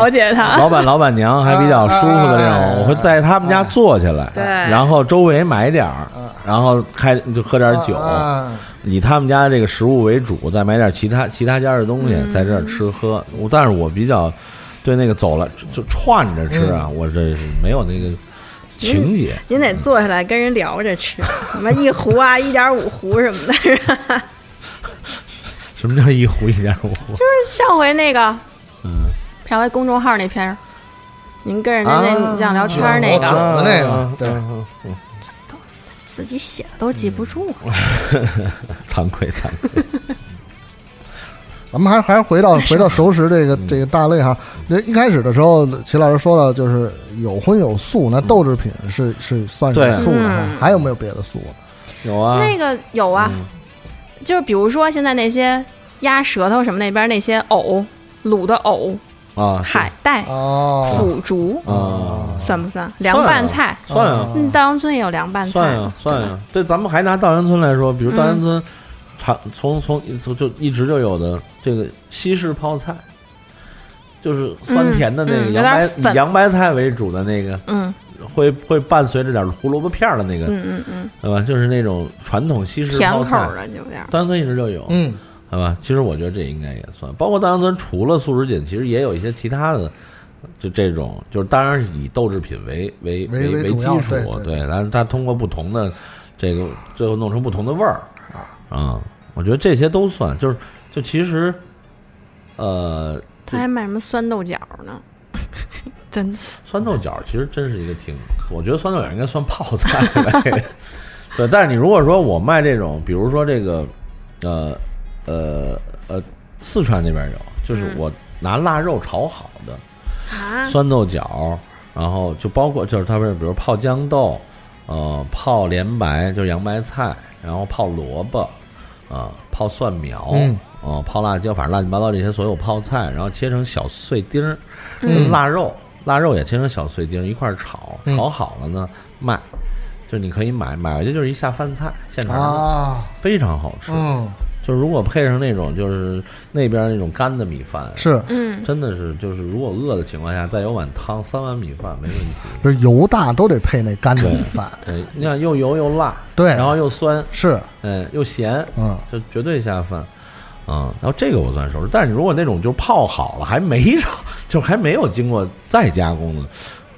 老板老板娘还比较舒服的这哎种，我会在他们家坐下来，对。然后周围买点儿，然后开就喝点酒，啊以他们家这个食物为主，再买点其他其他家的东西，在这儿吃喝。我但是我比较对那个走了就就串着吃啊，我这是没有那个情节。您得坐下来跟人聊着吃，什么一壶啊、一点五壶什么的，是吧？[LAUGHS] 什么叫一壶一点五壶？就是上回那个，嗯，上回公众号那篇，您跟人家那啊这样聊天儿那酒个，的那个，对，[LAUGHS] 自己写的都记不住。[LAUGHS] 惭愧惭愧。咱们还还是回到回到熟食这个这个大类哈。那一开始的时候，齐老师说了就是有荤有素，那豆制品是是算是对素的哈？嗯，还有没有别的素？有啊，那个有啊，嗯。就是比如说现在那些鸭舌头什么那边那些藕卤的藕，啊，海带、哦，腐竹啊，算不算？凉拌菜，算啊，嗯，稻香村也有凉拌菜，算呀，算啊。对，咱们还拿稻香村来说，比如稻香村，长从从从就一直就有的这个西式泡菜，就是酸甜的那个嗯嗯洋白有点粉。以洋白菜为主的那个，嗯。会会伴随着点胡萝卜片儿的那个，嗯嗯嗯，对吧？就是那种传统西式甜口泡菜，的有点儿，稻香村一直就有，嗯，对吧？其实我觉得这应该也算，包括稻香村除了素食锦，其实也有一些其他的，就这种，就是当然以豆制品为为为为为基础，对对但是它通过不同的这个，最后弄成不同的味儿啊，我觉得这些都算，就是就其实，呃，他还卖什么酸豆角呢？[LAUGHS] 真的，酸豆角其实真是一个挺，我觉得酸豆角应该算泡菜类。[LAUGHS] 对，但是你如果说我卖这种，比如说这个，呃呃呃，四川那边有，就是嗯。我拿腊肉炒好的啊，酸豆角，然后就包括就是他们比如泡豇豆，呃，泡莲白就是洋白菜，然后泡萝卜，啊、泡蒜苗，嗯。呃，泡辣椒，反正乱七八糟这些所有泡菜，然后切成小碎丁儿，腊肉，腊肉也切成小碎丁儿一块儿炒，嗯。炒好了呢卖，就是你可以买，买回去就是一下饭菜，现成的，啊，非常好吃。嗯，就是如果配上那种就是那边那种干的米饭，是，嗯，真的是就是如果饿的情况下，再有碗汤，三碗米饭没问题。这 [LAUGHS] 油大都得配那干的米饭，哎，你看又油又辣，对。然后又酸，是，哎，又咸，嗯，就绝对下饭。嗯、然后这个我算熟，但是如果那种就泡好了还没炒，[LAUGHS] 就还没有经过再加工的，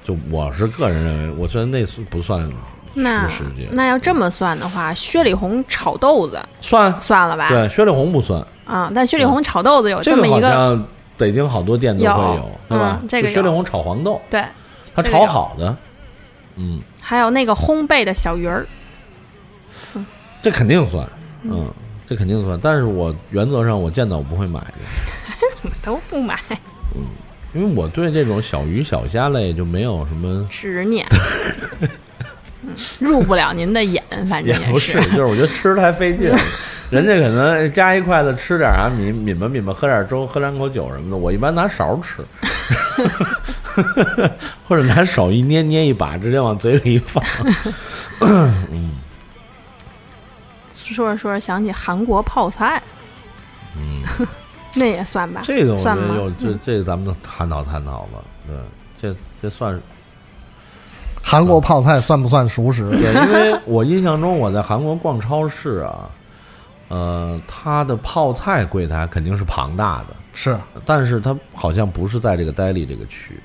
就我是个人认为，我觉得那是不算那那要这么算的话，薛里红炒豆子。算。算了吧？对，薛里红不算，啊，但薛里红炒豆子有这么一个，好像北京好多店都会有有，对吧？嗯这个薛里红炒黄豆，对，它炒好的，嗯，还有那个烘焙的小鱼儿，这肯定算，嗯，这肯定算。但是我原则上我见到我不会买的，[LAUGHS] 怎么都不买，嗯因为我对这种小鱼小虾类就没有什么，执念。[LAUGHS] 嗯入不了您的眼，反正也不是，就是我觉得吃太费劲了。[LAUGHS] 人家可能夹一筷子吃点啥，抿抿吧抿吧，喝点粥，喝两口酒什么的。我一般拿勺吃 [LAUGHS] [LAUGHS] 或者拿手一捏捏一把，直接往嘴里一放。嗯说着说着想起韩国泡菜，嗯，那也算吧？这个我觉得有这这个咱们探讨探讨吧。对，这这算是韩国泡菜算不算熟食？[LAUGHS] 对，因为我印象中我在韩国逛超市啊，呃，它的泡菜柜台肯定是庞大的，是，但是它好像不是在这个呆利这个区，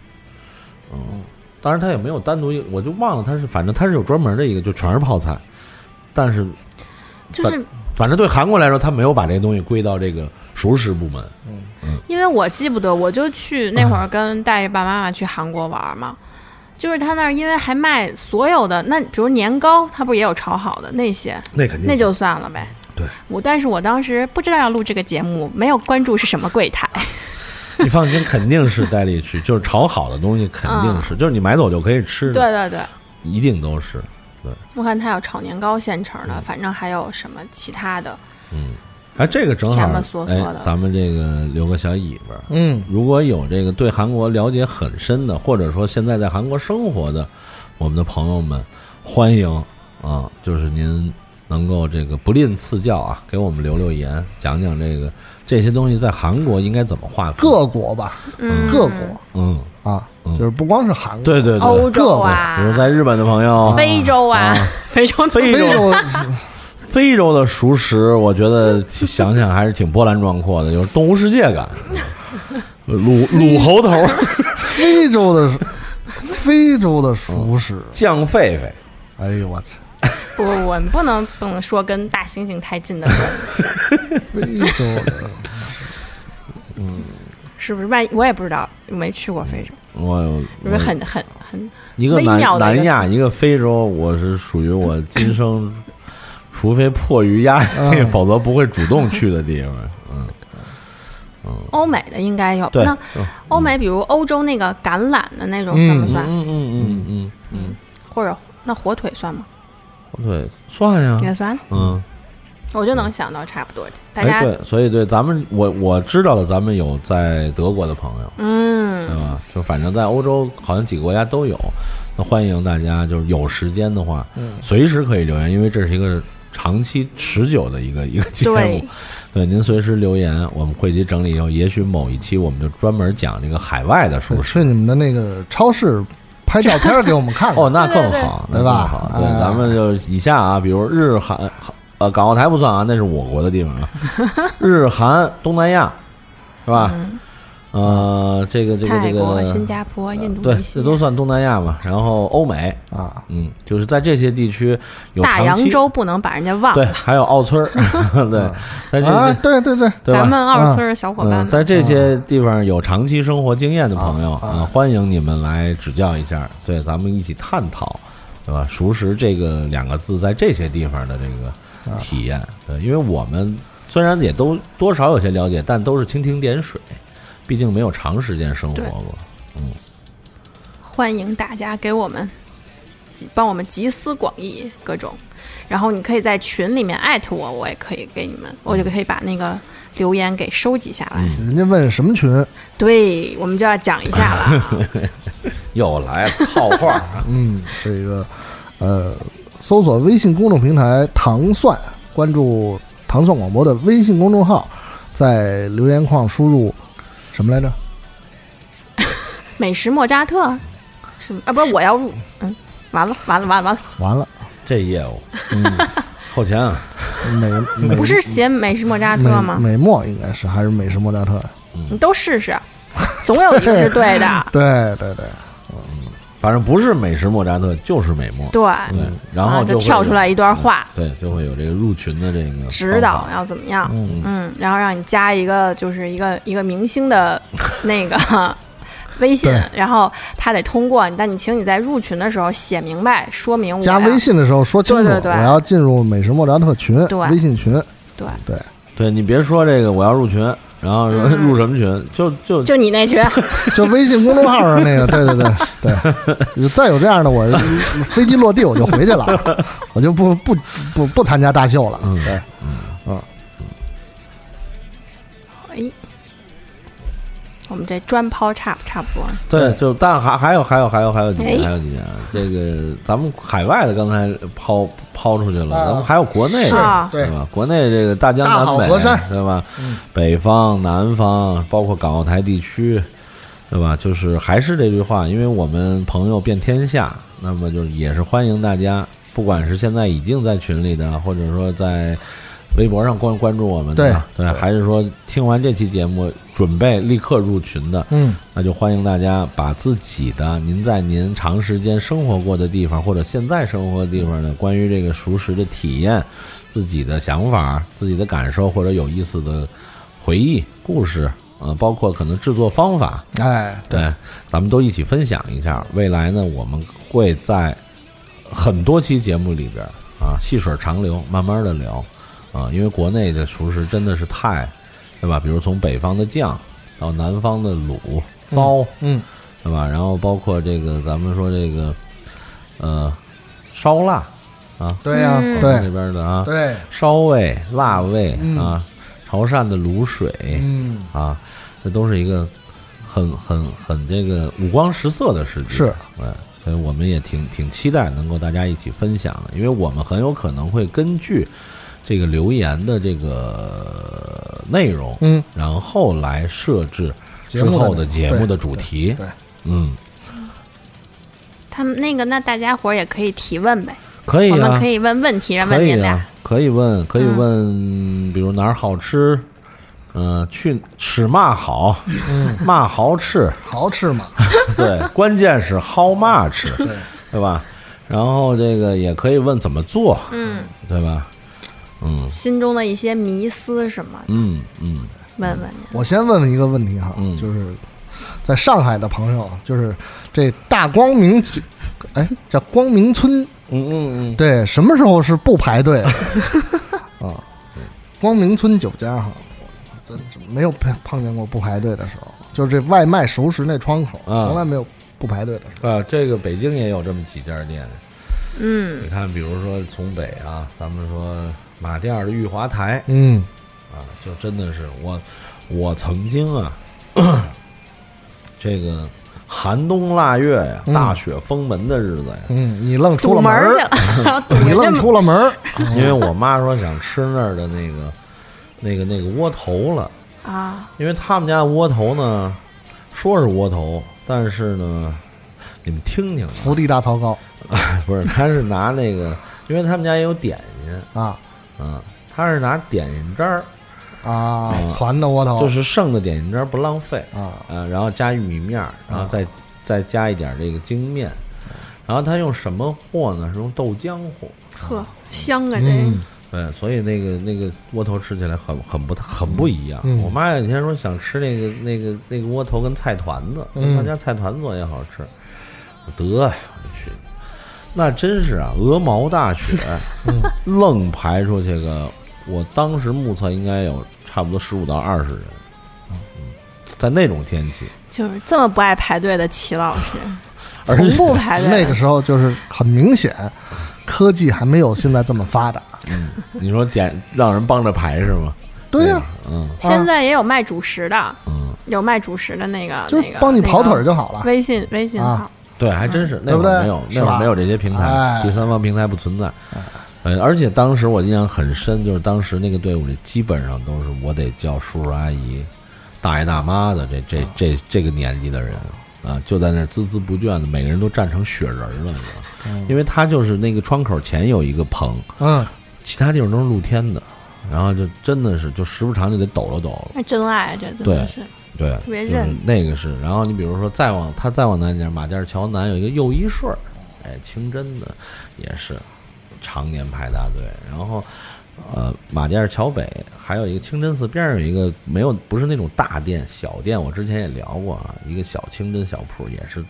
嗯，当然它也没有单独一，我就忘了它是，反正它是有专门的一个，就全是泡菜，但是就是反正对韩国来说，它没有把这个东西归到这个熟食部门，嗯。因为我记不得，我就去那会儿跟带着爸爸妈妈去韩国玩嘛，就是他那儿因为还卖所有的，那比如年糕，他不是也有炒好的那些，那肯定。那就算了呗。对，我但是我当时不知道要录这个节目，没有关注是什么柜台。[LAUGHS] 你放心，肯定是带利区，就是炒好的东西肯定是，[LAUGHS] 就是你买走就可以吃，对对对，一定都是，对。我看他有炒年糕现成的，反正还有什么其他的。嗯，哎，这个正好哎，咱们这个留个小尾巴。嗯，如果有这个对韩国了解很深的，或者说现在在韩国生活的我们的朋友们，欢迎啊，就是您能够这个不吝赐教啊，给我们留留言，讲讲这个这些东西在韩国应该怎么划分。各国吧，嗯，各国嗯，啊，嗯。就是不光是韩国，对对对，欧洲啊，比如在日本的朋友，非洲啊，[LAUGHS] 非洲非洲非洲的熟食，我觉得想想还是挺波澜壮阔的，有动物世界感。卤卤猴头、非洲的非洲的熟食，酱狒狒，哎呦我操，不不不，你不能不能说跟大猩猩太近的 [LAUGHS] 非洲的。嗯。是不是？万一我也不知道，没去过非洲，我是不是很很很一个南的一个南亚，一个非洲，我是属于我今生，除非迫于压力，嗯 [LAUGHS] 否则不会主动去的地方。嗯嗯，欧美的应该有。对，那嗯欧美，比如欧洲那个橄榄的那种嗯算不算？嗯嗯嗯嗯嗯或者那火腿算吗？火腿，算呀，也算。嗯，我就能想到差不多。大哎，家对，所以对咱们，我我知道的，咱们有在德国的朋友，嗯对吧？就反正在欧洲好像几个国家都有。那欢迎大家就是有时间的话，嗯随时可以留言，因为这是一个长期持久的一个一个节目对。对，您随时留言，我们汇集整理以后，也许某一期我们就专门讲这个海外的熟食。去你们的那个超市拍照片给我们看看。[LAUGHS] 哦，那更好，那对吧好。对，哎咱们就以下啊，比如日韩，呃，港澳台不算啊，那是我国的地方啊。[LAUGHS] 日韩东南亚，是吧？呃，这个这个这泰国、新，加坡、印度对这都算东南亚嘛。然后欧美，啊，嗯，就是在这些地区有大长期洋洲不能把人家忘对，还有澳村儿，[LAUGHS] 对，在这啊，些对对对，对吧？咱们澳村儿小伙伴嗯，在这些地方有长期生活经验的朋友啊啊，欢迎你们来指教一下，对，咱们一起探讨，对吧？熟识这个两个字在这些地方的这个体验，对，因为我们虽然也都多少有些了解，但都是蜻蜓点水，毕竟没有长时间生活过。嗯。欢迎大家给我们集帮我们集思广益各种，然后你可以在群里面艾特我，我也可以给你们，我就可以把那个留言给收集下来。人家问什么群？对，我们就要讲一下了。又来了套话啊，嗯，这个呃，搜索微信公众平台“糖蒜”，关注糖蒜广播的微信公众号，在留言框输入什么来着？[LAUGHS] 美食莫扎特？什么？啊，不是我要入，嗯，完了完了完了完了，完了，这业务。嗯，[LAUGHS] 后钱啊，美美。不是写美食莫扎特吗？美墨应该是还是美食莫扎特？你都试试，总有一个是对的。对 [LAUGHS] 对对，反正不是美食莫扎特就是美墨，对，对，然后啊就跳出来一段话，对，就会有这个入群的这个指导要怎么样，嗯。嗯，然后让你加一个就是一个一个明星的 [LAUGHS] 那个 [LAUGHS] 微信，然后他得通过，但你请你在入群的时候写明白，说明我加微，信的时候说清楚，对对对我要进入美食莫扎特群，对微信群，对。对，对你别说这个我要入群，然后说嗯。入什么群，就就就你那群，[LAUGHS] 就微信公众号上那个，对对对对，再有这样的，我飞机落地我就回去了，我就不不不不参加大秀了。嗯对，哎，我们这专抛差不差不多，对，就但还还有还有还有还有几年还有几年，这个咱们海外的刚才抛抛出去了，啊咱们还有国内是的，啊对对吧？国内这个大江南北对吧？嗯北方、南方，包括港澳台地区，对吧？就是还是这句话，因为我们朋友遍天下，那么就是也是欢迎大家，不管是现在已经在群里的，或者说在微博上关关注我们的，对，还是说听完这期节目准备立刻入群的，嗯，那就欢迎大家把自己的您在您长时间生活过的地方，或者现在生活的地方呢关于这个熟食的体验、自己的想法、自己的感受或者有意思的回忆、故事，呃，包括可能制作方法，哎，对，咱们都一起分享一下。未来呢，我们会在很多期节目里边啊，细水长流，慢慢的聊啊，因为国内的熟食真的是太，对吧？比如从北方的酱到南方的卤糟，嗯，对吧？然后包括这个咱们说这个呃烧腊啊，对呀，嗯广东那对边的啊，对，烧味、辣味嗯啊，潮汕的卤水，嗯，啊，这都是一个很很很这个五光十色的世界。是，对，所以我们也挺挺期待能够大家一起分享的，因为我们很有可能会根据这个留言的这个内容，嗯，然后来设置之后的节目的主题。对对。嗯，他们那个那大家伙儿也可以提问呗，可以啊。我们可，以问问题，让问你俩。啊，可以问，可以嗯。问，比如哪儿好吃。嗯、去吃嘛好，嗯，嘛好吃，好吃嘛，[LAUGHS] 对，关键是 how much，对，对吧？然后这个也可以问怎么做，嗯，对吧？嗯心中的一些迷思什么，嗯嗯问问你。我先问问一个问题哈，嗯就是在上海的朋友，就是这大光明，哎，叫光明村，嗯嗯嗯，对，什么时候是不排队的 [LAUGHS] 啊？光明村酒家哈，真真没有碰碰见过不排队的时候，就是这外卖熟食那窗口，啊从来没有不排队的时候。啊，这个北京也有这么几家店。嗯，你看，比如说从北啊，咱们说马甸儿的玉华台。嗯。啊，就真的是我，我曾经啊，[CLEARS THROAT] 这个寒冬腊月呀，嗯。大雪封门的日子呀，嗯，你愣出了门儿。[LAUGHS] 你愣出了门儿，因为我妈说想吃那儿的那个那个那个窝头了，啊，因为他们家的窝头呢，说是窝头，但是呢，你们听听啊，福地大槽糕 [LAUGHS] 不是，他是拿那个，因为他们家也有点心，啊嗯，他是拿点心渣儿，啊，嗯攒的窝头。就是剩的点心渣儿不浪费，啊，呃，然后加玉米面儿，然后再、再加一点这个精面，然后他用什么和呢？是用豆浆和。呵，香啊这。嗯对，所以那个那个窝头吃起来很很不很不一样。嗯。我妈有一天说想吃那个那个那个窝头跟菜团子，嗯。他家菜团子也好吃。我得呀，我就去，那真是啊，鹅毛大雪，嗯 [LAUGHS] 愣排出去个，我当时目测应该有差不多十五到二十人。嗯，在那种天气，就是这么不爱排队的齐老师，[LAUGHS] 而从且不排队。那个时候就是很明显，科技还没有现在这么发达。嗯你说点让人帮着排是吗？对呀、嗯现在也有卖主食的，嗯，有卖主食的那个，就那个帮你跑腿就好了个。微信微信啊号，对，还真是那会儿没有，那会儿没有这些平台，哎。第三方平台不存在。呃，而且当时我印象很深，就是当时那个队伍里基本上都是我得叫叔叔阿姨、大爷大妈的这这这这个年纪的人啊，就在那孜孜不倦的，每个人都站成雪人了，你知道？因为他就是那个窗口前有一个棚，嗯，其他地方都是露天的，然后就真的是就时不常就得抖了抖了。那真爱这真对的是对，就是特别认那个是。然后你比如说再往他再往南点，马甸桥南有一个又一顺儿，哎，清真的也是常年排大队。然后呃，马甸桥北还有一个清真寺边上有一个没有不是那种大店小店，我之前也聊过啊，一个小清真小铺也是。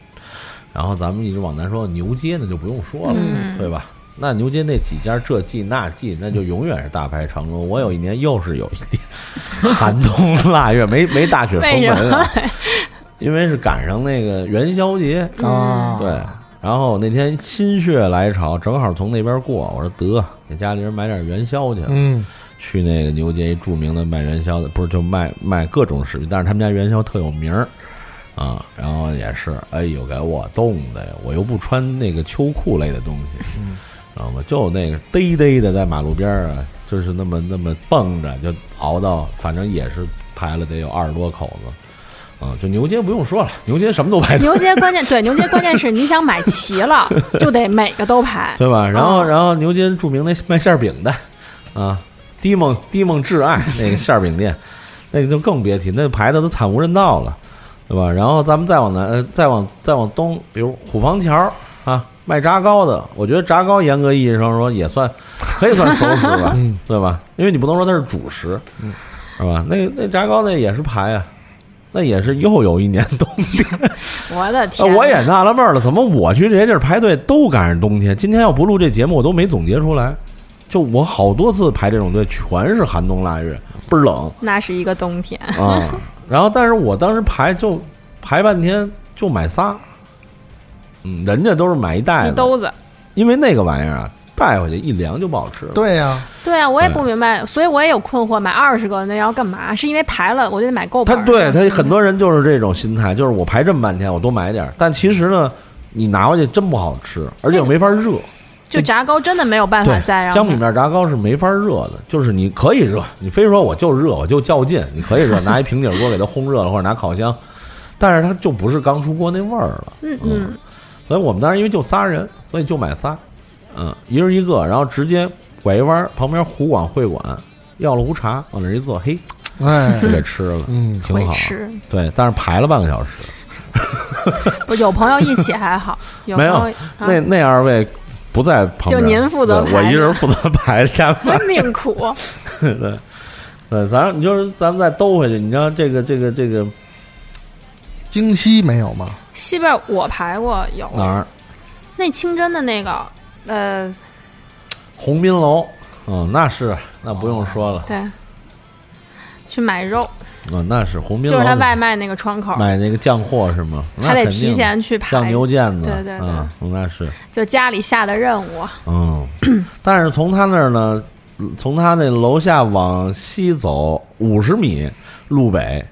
然后咱们一直往南说牛街，那就不用说了，嗯对吧？那牛街那几家这季那季，那就永远是大排长龙。我有一年又是有一年寒冬腊月，没没大雪封门啊，[LAUGHS] 因为是赶上那个元宵节，啊，对。然后那天心血来潮，正好从那边过，我说得给家里人买点元宵去。嗯，去那个牛街一著名的卖元宵的，不是就卖卖各种食品，但是他们家元宵特有名儿啊。然后也是，哎呦，给我冻的呀！我又不穿那个秋裤类的东西，知道吗？就那个嘚嘚的在马路边儿啊，就是那么那么蹦着，就熬到，反正也是排了得有二十多口子。啊，就牛街不用说了，牛街什么都排，牛街关键 [LAUGHS] 对牛街关键是你想买齐了，就得每个都排。对吧？然后，哦然后牛街著名那卖馅儿饼的，啊，低梦低梦挚爱那个馅儿饼店，那个就更别提，那排的都惨无人道了，对吧？然后咱们再往南，呃，再往再往东，比如虎坊桥啊，卖炸糕的，我觉得炸糕严格意义上说也算可以算熟食吧，[LAUGHS] 嗯对吧？因为你不能说它是主食，是吧？那那炸糕那也是排啊。那也是又有一年冬天，[LAUGHS] 我的天，我也纳了闷儿了，怎么我去这些地儿排队都赶上冬天？今天要不录这节目，我都没总结出来。就我好多次排这种队，全是寒冬腊月，倍儿冷那是一个冬天，啊。然后，但是我当时排就排半天，就买仨。嗯，人家都是买一袋子，一兜子。因为那个玩意儿啊，带回去一凉就不好吃了。对呀、对啊，我也不明白，所以我也有困惑，买二十个那要干嘛？是因为排了我就得买够本儿。他对他很多人就是这种心态，就是我排这么半天，我多买点儿。但其实呢，你拿回去真不好吃，而且又没法热。就炸糕真的没有办法对，再让它江米面炸糕是没法热的，就是你可以热，你非说我就热，我就较劲，你可以热，[LAUGHS] 拿一平底锅给它烘热了，或者拿烤箱，但是它就不是刚出锅那味儿了。嗯嗯，所以我们当时因为就仨人，所以就买仨，嗯，一人一个，然后直接拐一弯儿，旁边湖广会馆要了壶茶，往那儿一坐，嘿，哎就，给吃了，嗯挺好。吃。对，但是排了半个小时，[LAUGHS] 不有朋友一起还好，[LAUGHS] 有没有朋友啊那那二位不在旁边，就您负责排我排一人负责排加饭。命苦。[LAUGHS] 对，对，咱你就是咱们再兜回去，你知道这个这个这个京西没有吗？西边我排过有。哪儿？那清真的那个，呃，鸿宾楼，嗯，那是那不用说了，对，去买肉，嗯，那是鸿宾楼。就是他外卖那个窗口，买那个酱货是吗？那还得提前去排。酱，牛腱子，对对对。嗯，那是，就家里下的任务。嗯，但是从他那儿呢，从他那楼下往西走五十米路北，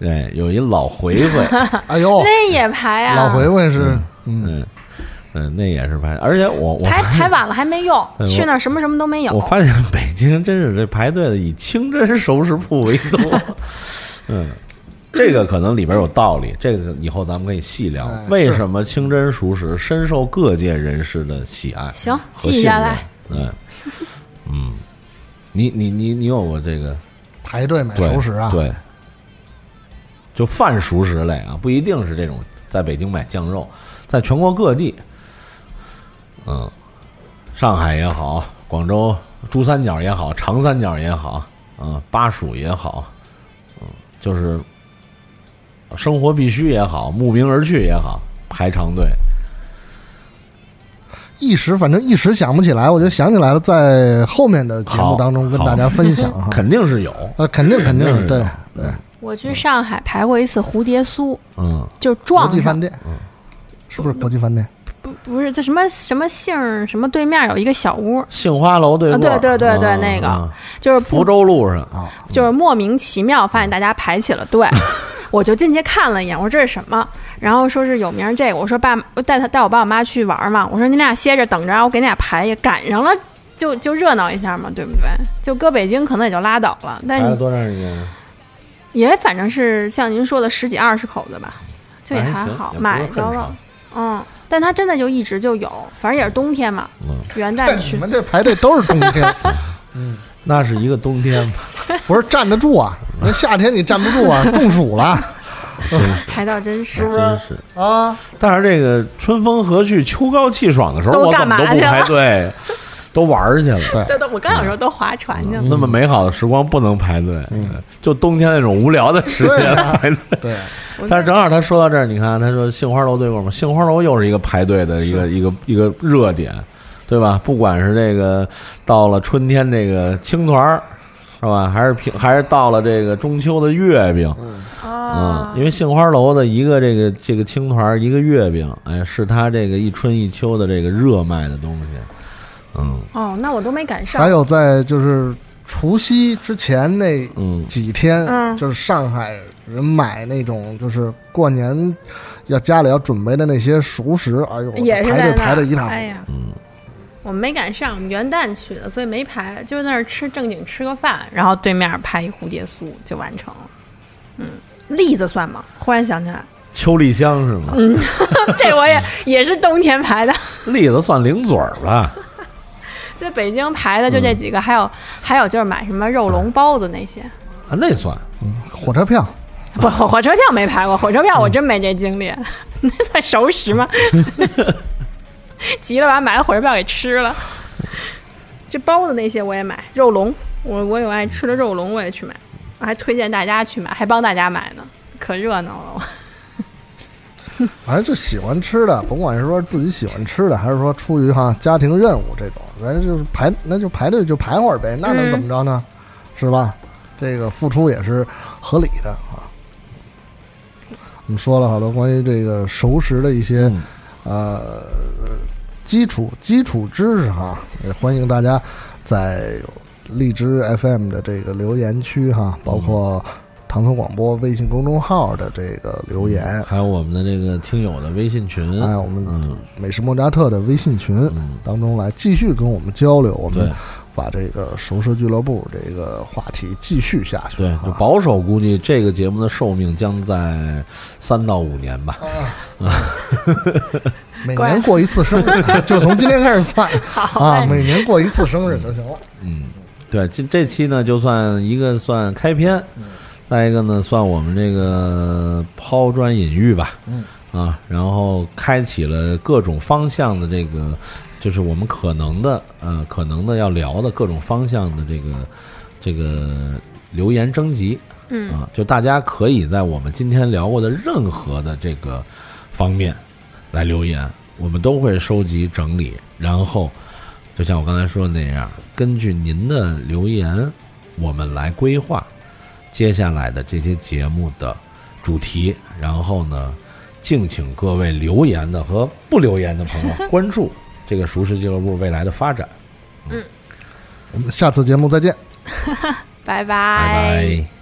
对，有一老回回，[LAUGHS] 哎呦，那也排啊，老回回是嗯，嗯嗯，那也是排，而且我我排排晚了还没用 [LAUGHS] 去那儿什么什么都没有。我发现北京真是这排队的以清真熟食铺为多，[LAUGHS] 嗯。这个可能里边有道理，这个以后咱们可以细聊哎。为什么清真熟食深受各界人士的喜爱？行，记下来。。嗯嗯，你你你你有过这个排队买熟食啊，对，就泛熟食类啊，不一定是这种在北京买酱肉，在全国各地，嗯，上海也好，广州珠三角也好，长三角也好，嗯，巴蜀也好，嗯，就是生活必须也好，慕名而去也好，排长队。一时反正一时想不起来，我就想起来了，在后面的节目当中跟大家分享哈。[LAUGHS] 肯定是有，呃，肯定肯定是有对，我去上海排过一次蝴蝶酥，嗯，就撞国际饭店，嗯是不是国际饭店？不不是这什么什么杏儿什么对面有一个小屋，杏花楼对面，啊对对对对嗯那个嗯就是福州路上，啊，就是莫名其妙发现大家排起了队，[LAUGHS] 我就进去看了一眼，我说这是什么？然后说是有名这个，我说爸我带他带我爸我妈去玩嘛，我说你俩歇着等着啊，我给你俩排一个，赶上了就就热闹一下嘛，对不对？就搁北京可能也就拉倒了，但是排了多长时间？也反正是像您说的十几二十口子吧，就也还好，买着了，嗯。但它真的就一直就有，反正也是冬天嘛，嗯，元旦去。们这排队都是冬天，[LAUGHS] 嗯那是一个冬天吧，[LAUGHS] 不是站得住啊？那夏天你站不住啊，中暑了 [LAUGHS] 还倒真是，是真是。啊！但是这个春风和煦、秋高气爽的时候，都我怎么都不干嘛去排队，都玩儿去了。对对对，我刚想说都划船去了。那么美好的时光不能排队，就冬天那种无聊的时间排队。对，[LAUGHS] 但是正好他说到这儿，你看他说杏花楼对过吗？杏花楼又是一个排队的一个一个一个热点，对吧？不管是这个到了春天这个青团儿，是吧？还是平还是到了这个中秋的月饼，嗯啊，，因为杏花楼的一个这个这个青团儿，一个月饼，哎，是他这个一春一秋的这个热卖的东西，嗯哦，那我都没赶上。还有在就是除夕之前那嗯，几天，嗯就是上海人买那种就是过年要家里要准备的那些熟食，哎呦，也是排队排的一塌糊涂。哎呀，嗯我们没赶上，我们元旦去的，所以没排，就在那儿吃正经吃个饭，然后对面拍一蝴蝶酥就完成了。嗯，栗子算吗？忽然想起来，秋栗香是吗？嗯 [LAUGHS] 这我也也是冬天排的，[LAUGHS] 栗子算零嘴儿吧？在北京排的就这几个，还有还有就是买什么肉龙包子那些。啊，那算火车票，不，火火车票没排过，火车票我真没这经历，[LAUGHS] 那算熟食吗？[LAUGHS] 急了把买的火车票给吃了。这包子那些我也买，肉龙我我有爱吃的肉龙我也去买，我还推荐大家去买，还帮大家买呢，可热闹了。反 [LAUGHS] 正就喜欢吃的，甭管是说自己喜欢吃的，还是说出于哈家庭任务这种，反正就是排，那就排队就排会儿呗，那能怎么着呢？是吧？这个付出也是合理的啊。我们说了好多关于这个熟食的一些、嗯呃基础基础知识哈，也欢迎大家在荔枝 FM 的这个留言区哈，包括唐宋广播微信公众号的这个留言，还有我们的这个听友的微信群，还有我们嗯。美食莫扎特的微信群嗯，当中来继续跟我们交流，我们把这个熟食俱乐部这个话题继续下去。对，就啊保守估计这个节目的寿命将在三到五年吧。啊。[LAUGHS] 每年过一次生日，[LAUGHS] 就从今天开始算。[LAUGHS] 好。啊，每年过一次生日就行了。嗯，对，这这期呢，就算一个算开篇，再一个呢，算我们这个抛砖引玉吧。嗯啊，然后开启了各种方向的这个，就是我们可能的呃可能的要聊的各种方向的这个这个留言征集。嗯啊，就大家可以在我们今天聊过的任何的这个方面来留言，我们都会收集整理，然后就像我刚才说的那样，根据您的留言，我们来规划接下来的这些节目的主题，然后呢，敬请各位留言的和不留言的朋友关注这个熟食俱乐部未来的发展。嗯我们下次节目再见。拜 [LAUGHS] 拜拜。